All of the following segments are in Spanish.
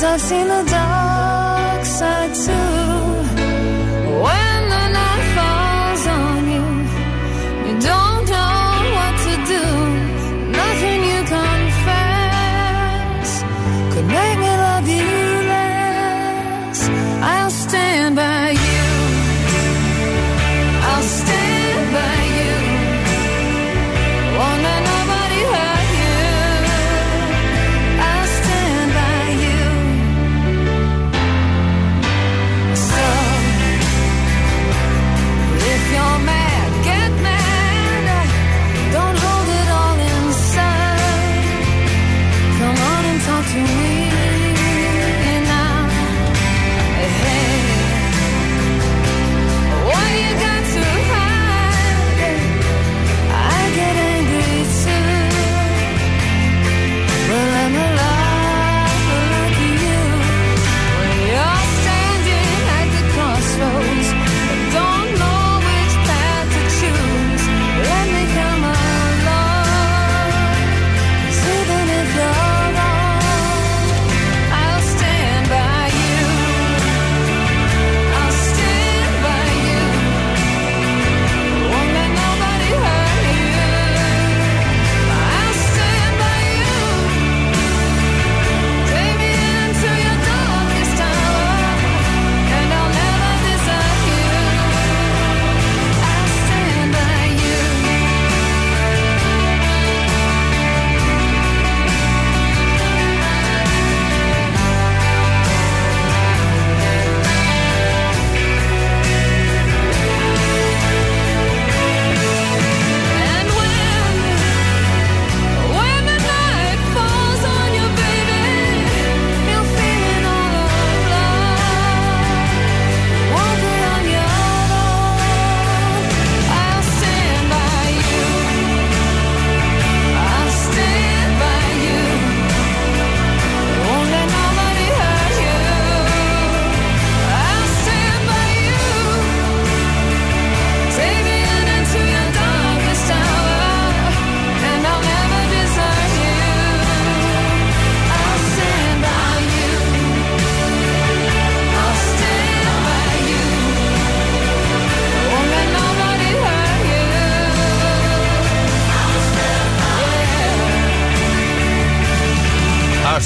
I've seen the dark side too.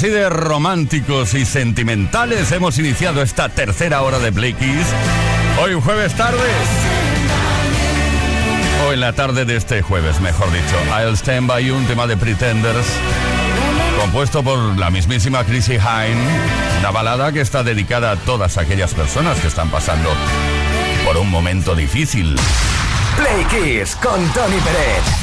Así de románticos y sentimentales hemos iniciado esta tercera hora de Play Kiss. Hoy jueves tarde. O en la tarde de este jueves, mejor dicho. I'll Stand By You, un tema de Pretenders. Compuesto por la mismísima Chrissy Hine. Una balada que está dedicada a todas aquellas personas que están pasando por un momento difícil. Play Kiss con Tony Pérez.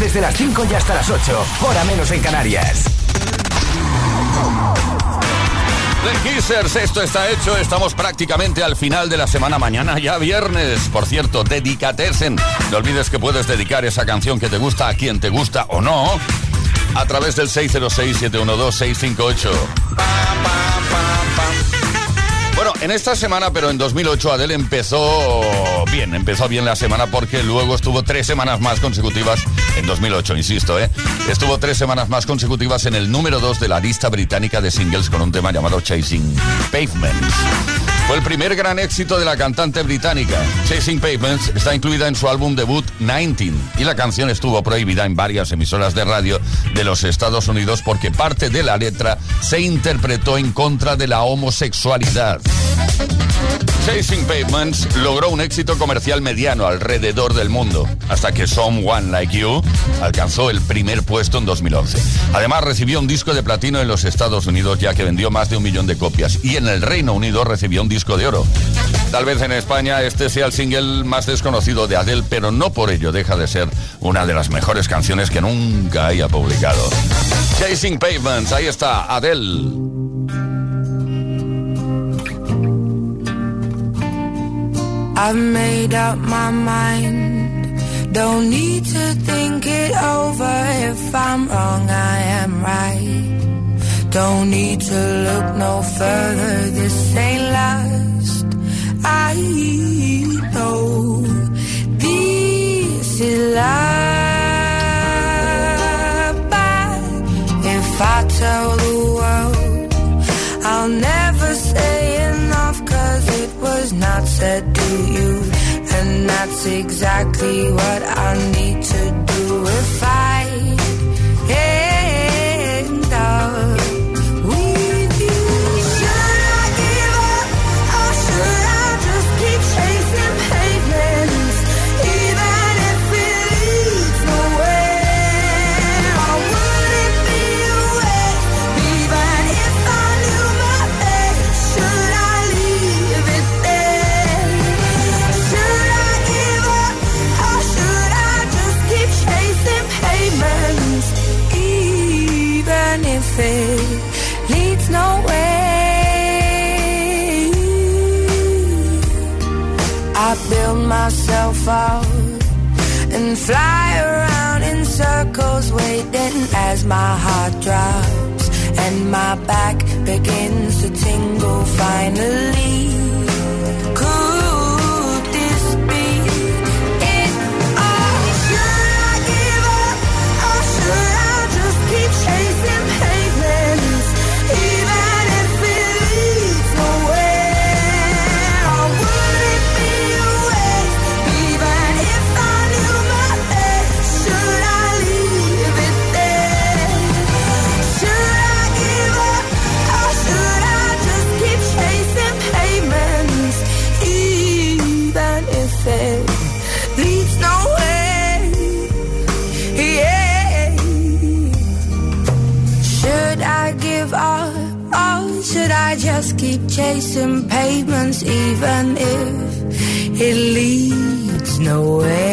Desde las 5 y hasta las 8, hora menos en Canarias. The Kissers, esto está hecho, estamos prácticamente al final de la semana, mañana ya viernes. Por cierto, dedicatesen. No olvides que puedes dedicar esa canción que te gusta a quien te gusta o no a través del 606-712-658. Bueno, en esta semana, pero en 2008, Adele empezó bien, empezó bien la semana porque luego estuvo tres semanas más consecutivas, en 2008, insisto, ¿eh? Estuvo tres semanas más consecutivas en el número 2 de la lista británica de singles con un tema llamado Chasing Pavements. Fue el primer gran éxito de la cantante británica. Chasing Pavements está incluida en su álbum debut 19 y la canción estuvo prohibida en varias emisoras de radio de los Estados Unidos porque parte de la letra se interpretó en contra de la homosexualidad. Chasing Pavements logró un éxito comercial mediano alrededor del mundo, hasta que Someone Like You alcanzó el primer puesto en 2011. Además, recibió un disco de platino en los Estados Unidos, ya que vendió más de un millón de copias, y en el Reino Unido recibió un disco de oro. Tal vez en España este sea el single más desconocido de Adele, pero no por ello deja de ser una de las mejores canciones que nunca haya publicado. Chasing Pavements, ahí está, Adele. I've made up my mind. Don't need to think it over. If I'm wrong, I am right. Don't need to look no further. This ain't last. I know this is love. But if I tell the world, I'll never say not said to you, and that's exactly what I need to do even if it leads nowhere.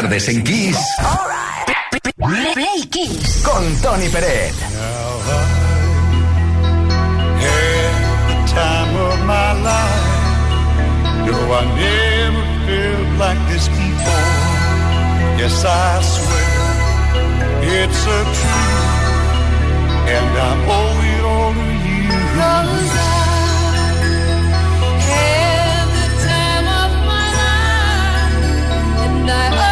tardes en Kiss. Play Kiss. Con Tony Pérez. Yes, I swear it's a truth, and I owe it you. I.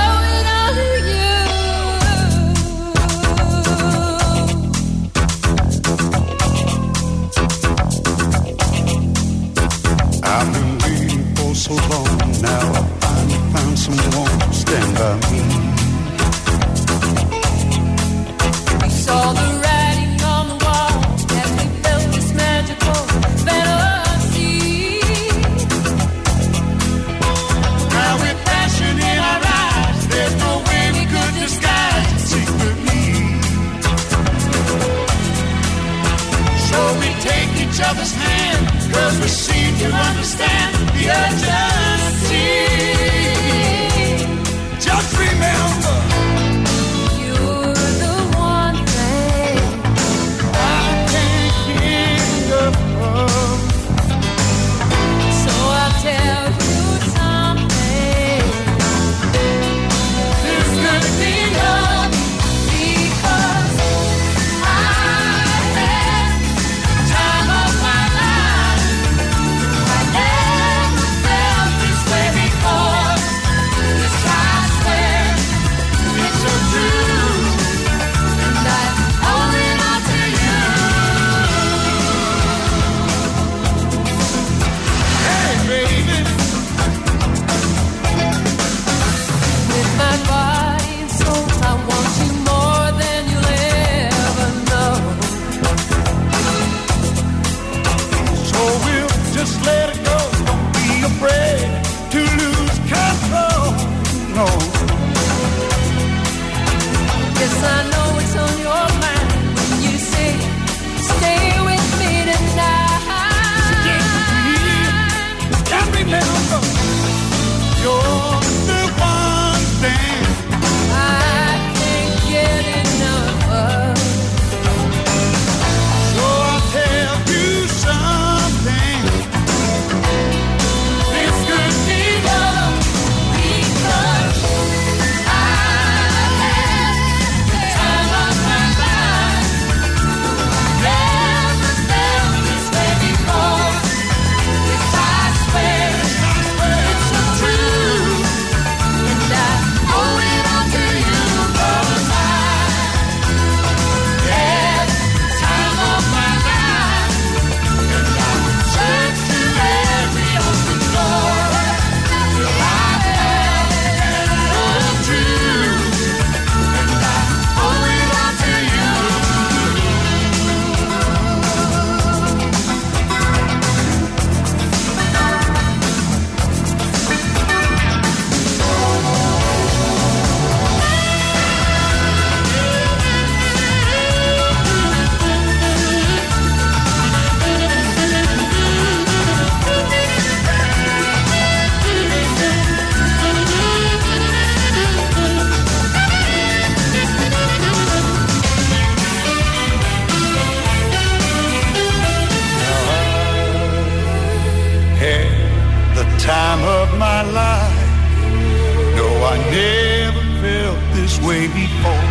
I never felt this way before.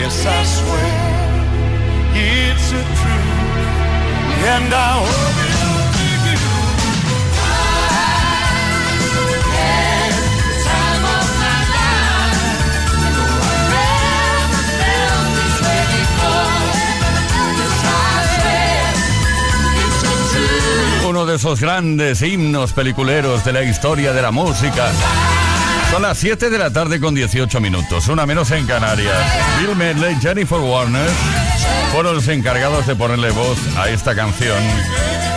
Yes, I swear way. it's a truth, and I Uno de esos grandes himnos peliculeros de la historia de la música. Son las 7 de la tarde con 18 minutos, una menos en Canarias. Bill Medley, Jennifer Warner fueron los encargados de ponerle voz a esta canción.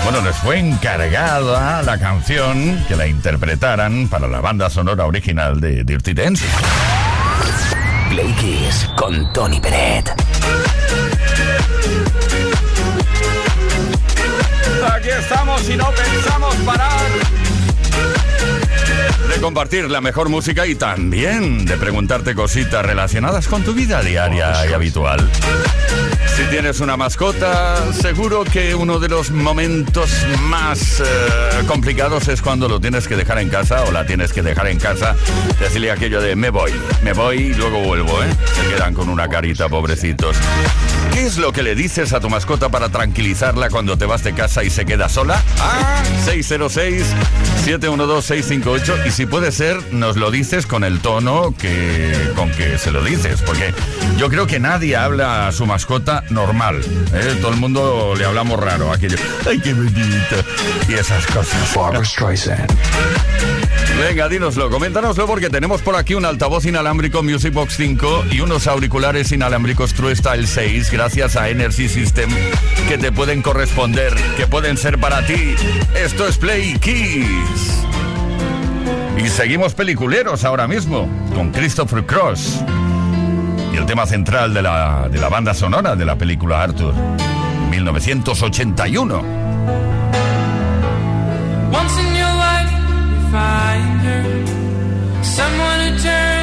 Bueno, les fue encargada la canción que la interpretaran para la banda sonora original de Dirty Dance. Play Kiss con Tony Peret. Aquí estamos y no pensamos parar de compartir la mejor música y también de preguntarte cositas relacionadas con tu vida diaria y habitual. Si tienes una mascota, seguro que uno de los momentos más eh, complicados es cuando lo tienes que dejar en casa o la tienes que dejar en casa. Decirle aquello de me voy, me voy y luego vuelvo, ¿eh? Se quedan con una carita, pobrecitos. ¿Qué es lo que le dices a tu mascota para tranquilizarla cuando te vas de casa y se queda sola? Ah, 606-712-658 y si puede ser, nos lo dices con el tono que, con que se lo dices, porque yo creo que nadie habla a su mascota normal. ¿eh? Todo el mundo le hablamos raro, aquello, ay, qué bonito, y esas cosas. Barbara Streisand. Venga, dínoslo, coméntanoslo porque tenemos por aquí un altavoz inalámbrico Music Box 5 y unos auriculares inalámbricos True Style 6 gracias a Energy System que te pueden corresponder, que pueden ser para ti. Esto es Play Keys. Y seguimos peliculeros ahora mismo con Christopher Cross y el tema central de la, de la banda sonora de la película Arthur, 1981. Once in your life, you find. Someone who turns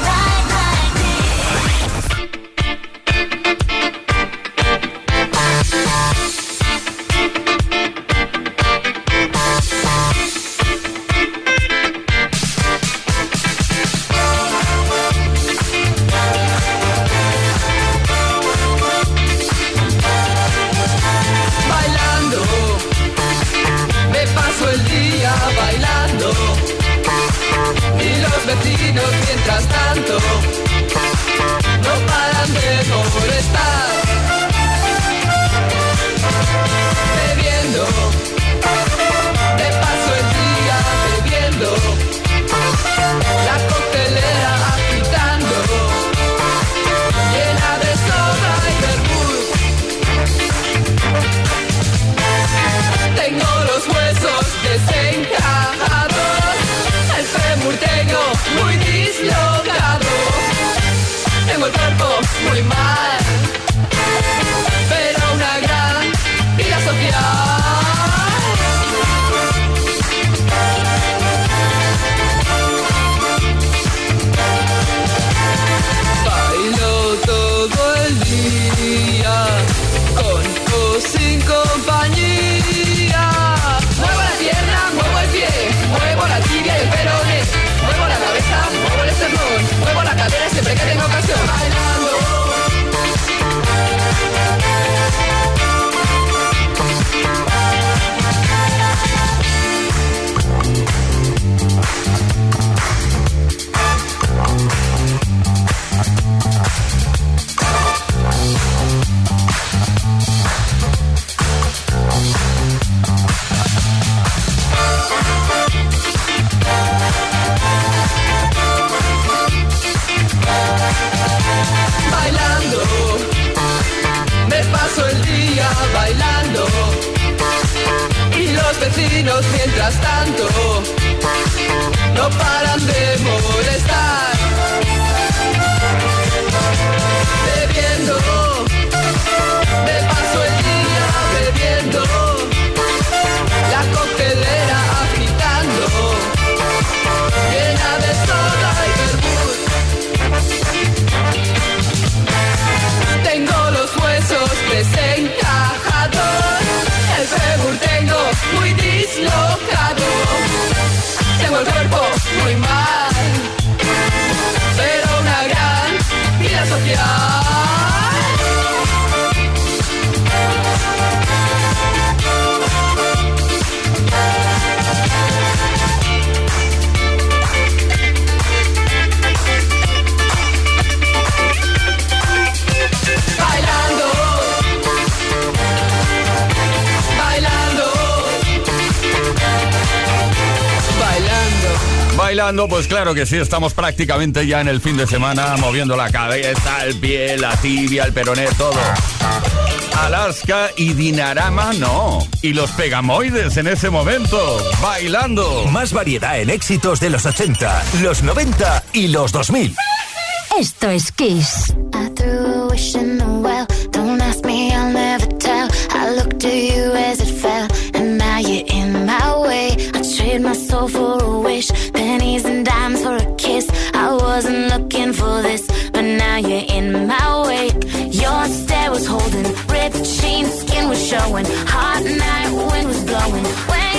Claro que sí, estamos prácticamente ya en el fin de semana, moviendo la cabeza, el pie, la tibia, el peroné, todo. Alaska y Dinarama no. Y los pegamoides en ese momento, bailando. Más variedad en éxitos de los 80, los 90 y los 2000. Esto es Kiss. I threw a wish in the well. Don't ask me, I'll never tell. I looked at you as it fell, and now you're in my way. I trade my soul for a wish, skin was showing. Hot night, wind was blowing. Where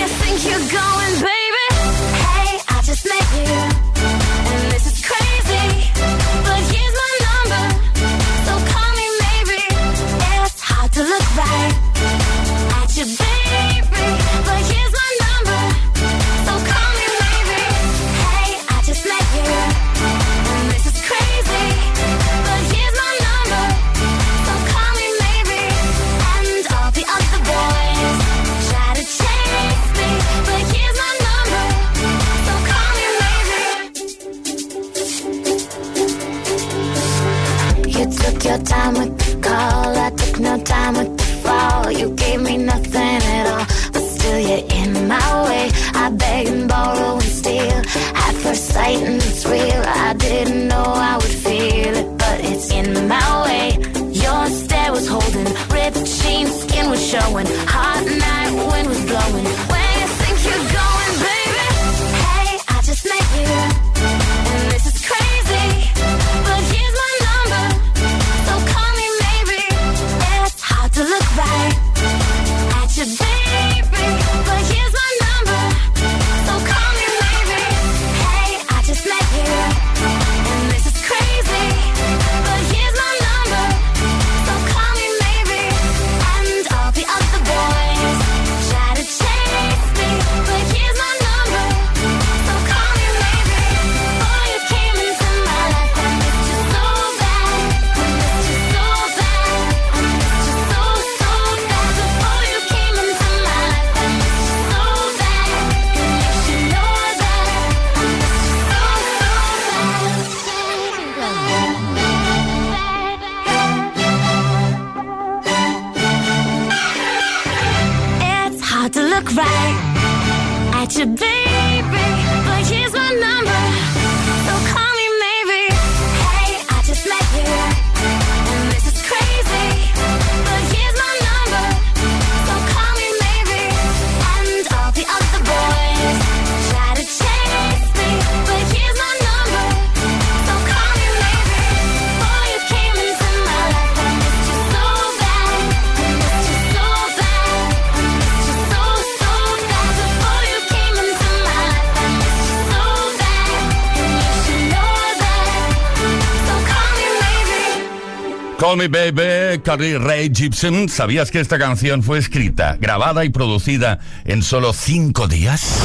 Me Baby, Carly Rae Jepsen. ¿Sabías que esta canción fue escrita, grabada y producida en solo cinco días?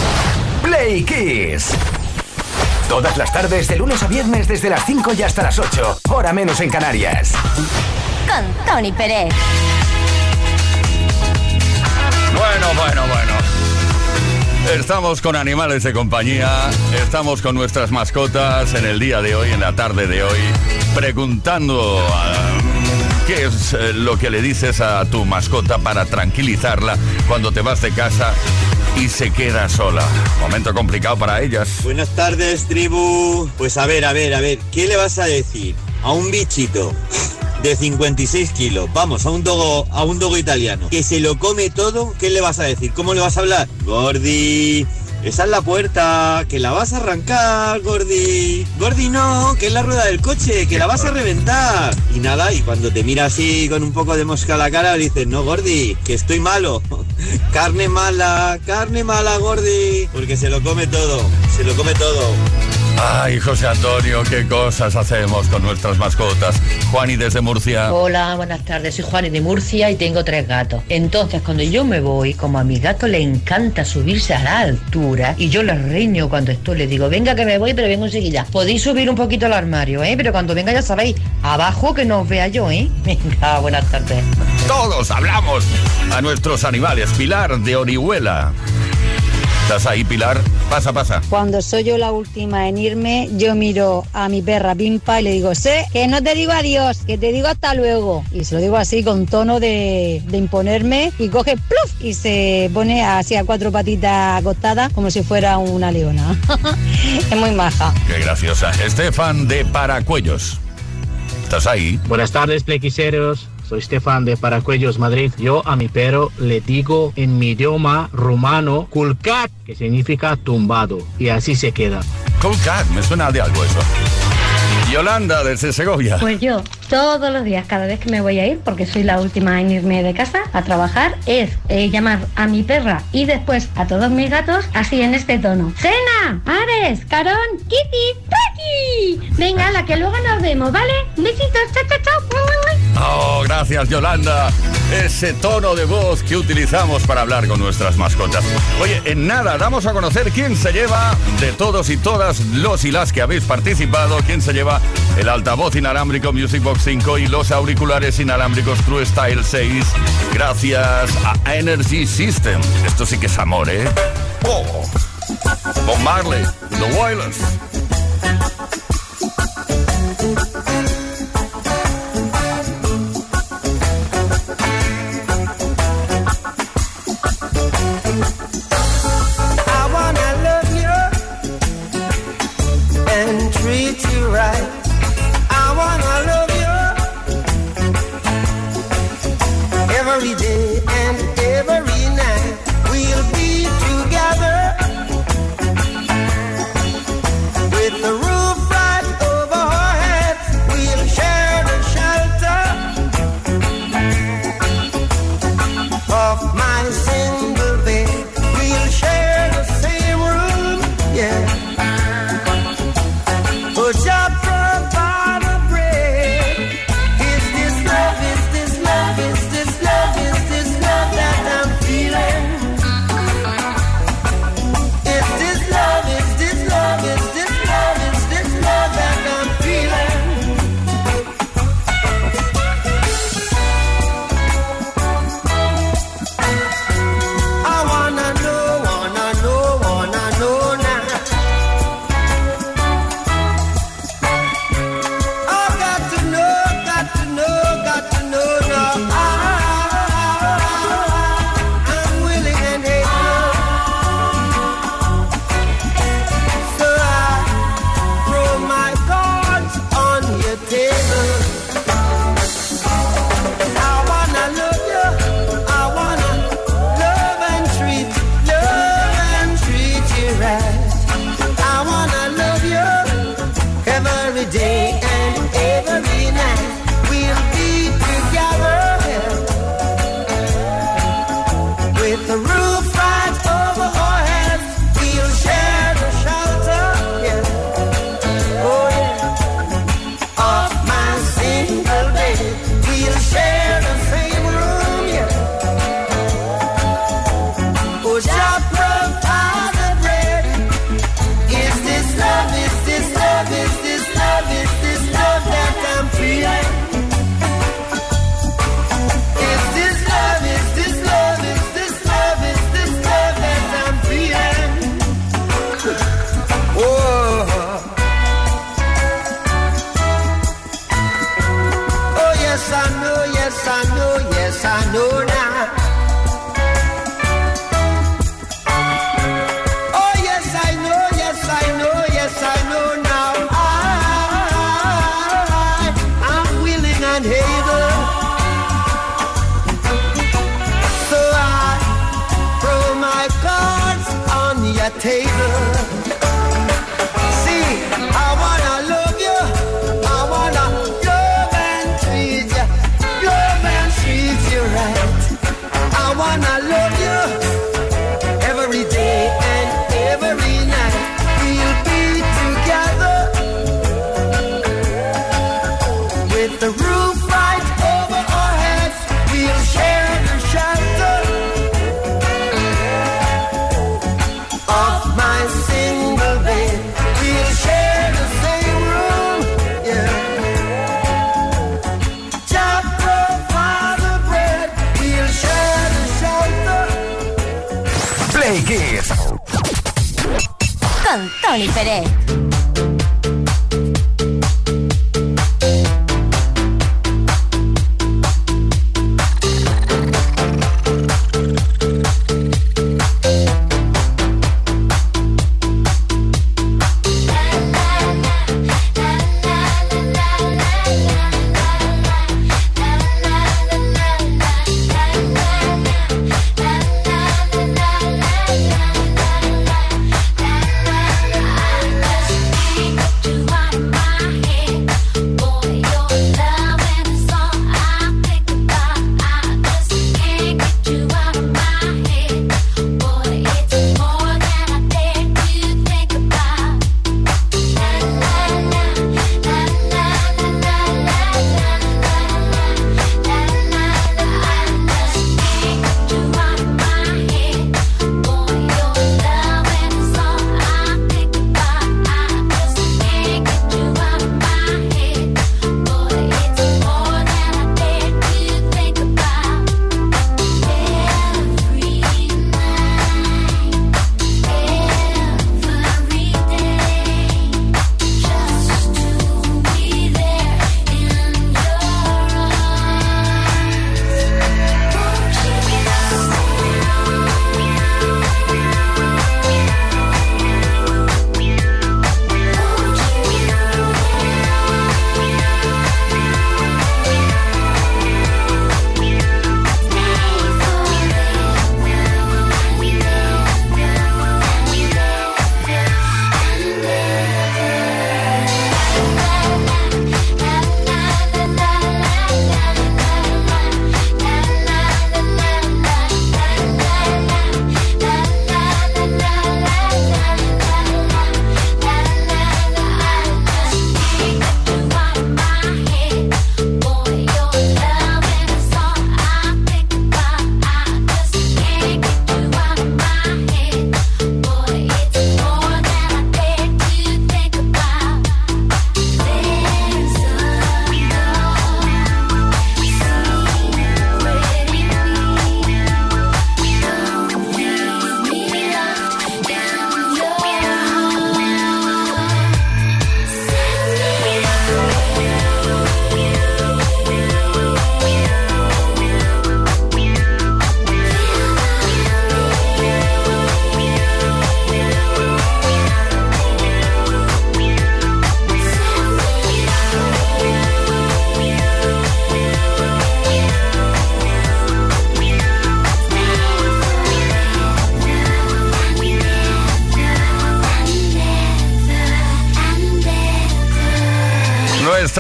Play Kiss. Todas las tardes, de lunes a viernes, desde las 5 y hasta las 8. Hora menos en Canarias. Con Tony Pérez. Bueno, bueno, bueno. Estamos con animales de compañía, estamos con nuestras mascotas en el día de hoy, en la tarde de hoy, preguntando ah, qué es eh, lo que le dices a tu mascota para tranquilizarla cuando te vas de casa y se queda sola. Momento complicado para ellas. Buenas tardes, tribu. Pues a ver, a ver, a ver, ¿qué le vas a decir a un bichito de 56 kilos? Vamos, a un dogo, a un dogo italiano que se lo come todo. ¿Qué le vas a decir? ¿Cómo le vas a hablar? Gordi. Esa es la puerta, que la vas a arrancar, Gordi. Gordi no, que es la rueda del coche, que la vas a reventar. Y nada, y cuando te mira así con un poco de mosca a la cara, le dices, no, Gordi, que estoy malo. carne mala, carne mala, Gordi. Porque se lo come todo, se lo come todo. Ay, José Antonio, qué cosas hacemos con nuestras mascotas. Juani desde Murcia. Hola, buenas tardes. Soy Juani de Murcia y tengo tres gatos. Entonces, cuando yo me voy, como a mi gato le encanta subirse a la altura y yo le reño cuando estoy, le digo, venga que me voy, pero vengo enseguida. Podéis subir un poquito al armario, ¿eh? Pero cuando venga ya sabéis, abajo que no os vea yo, ¿eh? Venga, buenas tardes. Todos hablamos a nuestros animales. Pilar de Orihuela. ¿Estás ahí, Pilar? Pasa, pasa. Cuando soy yo la última en irme, yo miro a mi perra Pimpa y le digo, sé que no te digo adiós, que te digo hasta luego. Y se lo digo así con tono de, de imponerme y coge pluf y se pone así a cuatro patitas acostadas como si fuera una leona. es muy maja. Qué graciosa. Estefan de Paracuellos. ¿Estás ahí? Buenas tardes, plequiseros. Soy Stefan de Paracuellos, Madrid. Yo a mi perro le digo en mi idioma rumano kulkat, que significa tumbado. Y así se queda. Kulkat, me suena de algo eso. Yolanda desde Segovia. Pues yo, todos los días, cada vez que me voy a ir, porque soy la última en irme de casa a trabajar, es eh, llamar a mi perra y después a todos mis gatos así en este tono. Cena, Ares, Carón, Kitty, Paki. Venga, la que luego nos vemos, ¿vale? Besitos, chao, chao, chao. Oh, gracias Yolanda. Ese tono de voz que utilizamos para hablar con nuestras mascotas. Oye, en nada, damos a conocer quién se lleva de todos y todas los y las que habéis participado, quién se lleva el altavoz inalámbrico Music Box 5 y los auriculares inalámbricos True Style 6 gracias a Energy System. Esto sí que es amor, ¿eh? Oh. Bob Marley, The Wailers.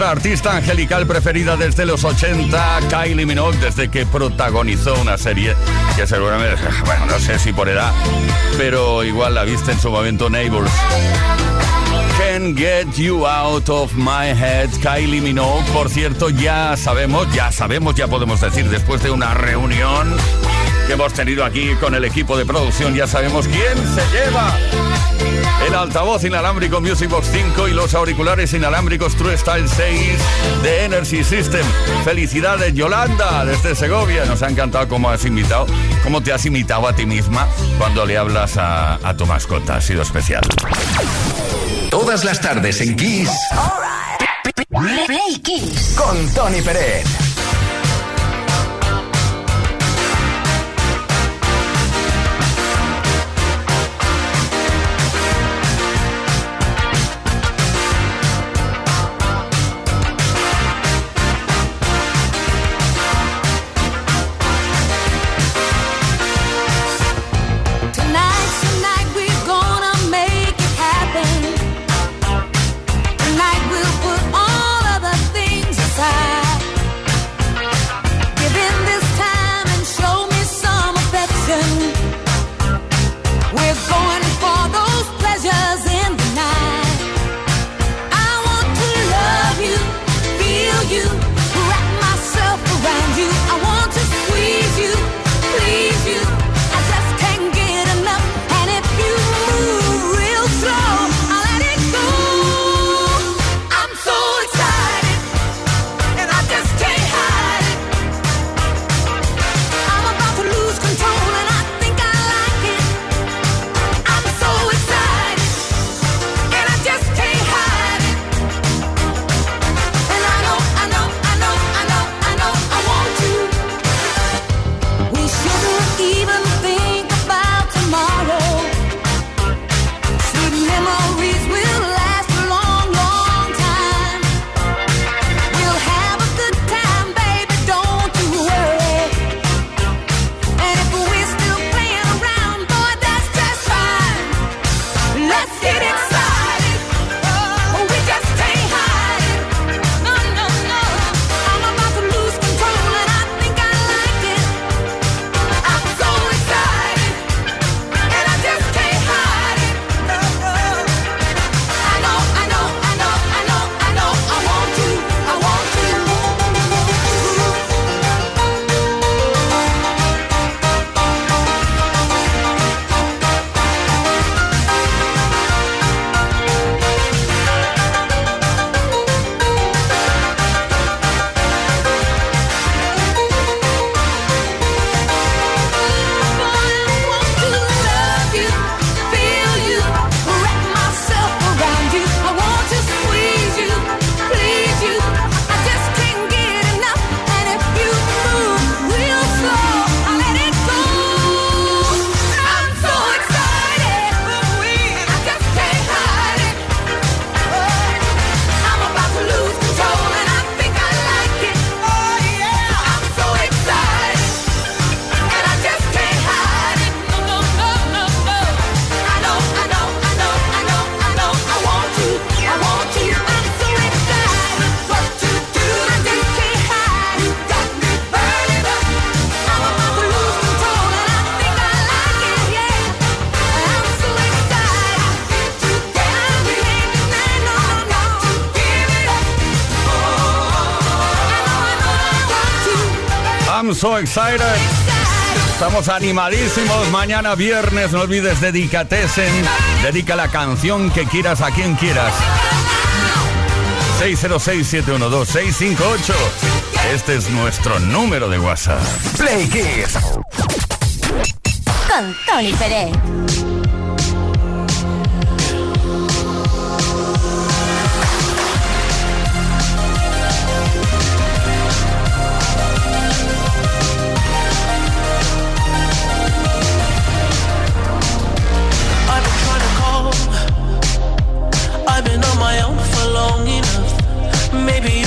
artista angelical preferida desde los 80, Kylie Minogue, desde que protagonizó una serie que seguramente, bueno, no sé si por edad, pero igual la viste en su momento Neighbors. Can Get You Out of My Head, Kylie Minogue. Por cierto, ya sabemos, ya sabemos, ya podemos decir, después de una reunión que hemos tenido aquí con el equipo de producción, ya sabemos quién se lleva el altavoz inalámbrico Music Box 5 y los auriculares inalámbricos True Style 6 de Energy System. Felicidades Yolanda desde Segovia. Nos ha encantado cómo has invitado, cómo te has imitado a ti misma cuando le hablas a, tu mascota. Ha sido especial. Todas las tardes en Kiss. Play Kiss con Tony Pérez. So Excited. Estamos animadísimos. Mañana viernes, no olvides dedicatesen. Dedica la canción que quieras a quien quieras. 606-712-658. Este es nuestro número de WhatsApp. Play Kiss. Con Tony Pérez.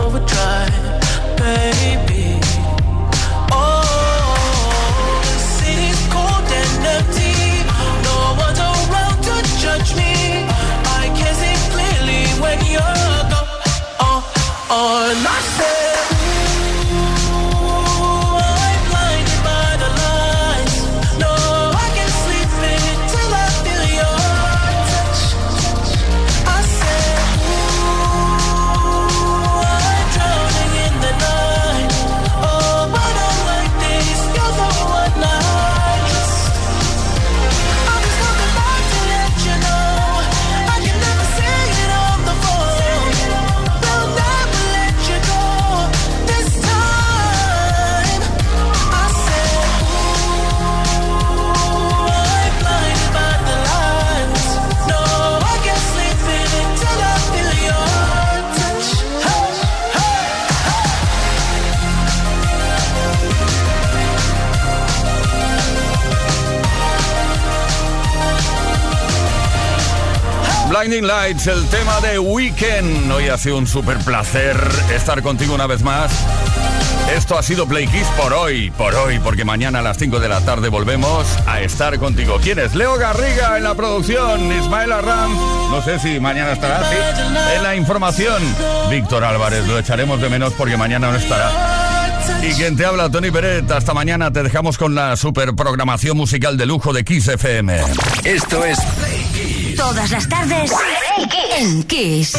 Overdrive. Lights, el tema de Weekend. Hoy ha sido un super placer estar contigo una vez más. Esto ha sido Play Kiss por hoy, por hoy, porque mañana a las 5 de la tarde volvemos a estar contigo. ¿Quién es? Leo Garriga en la producción, Ismael Arram, no sé si mañana estará en la información. Víctor Álvarez, lo echaremos de menos porque mañana no estará. Y quien te habla, Tony Peret. Hasta mañana te dejamos con la super programación musical de lujo de Kiss FM. Esto es Play Todas las tardes en Kiss.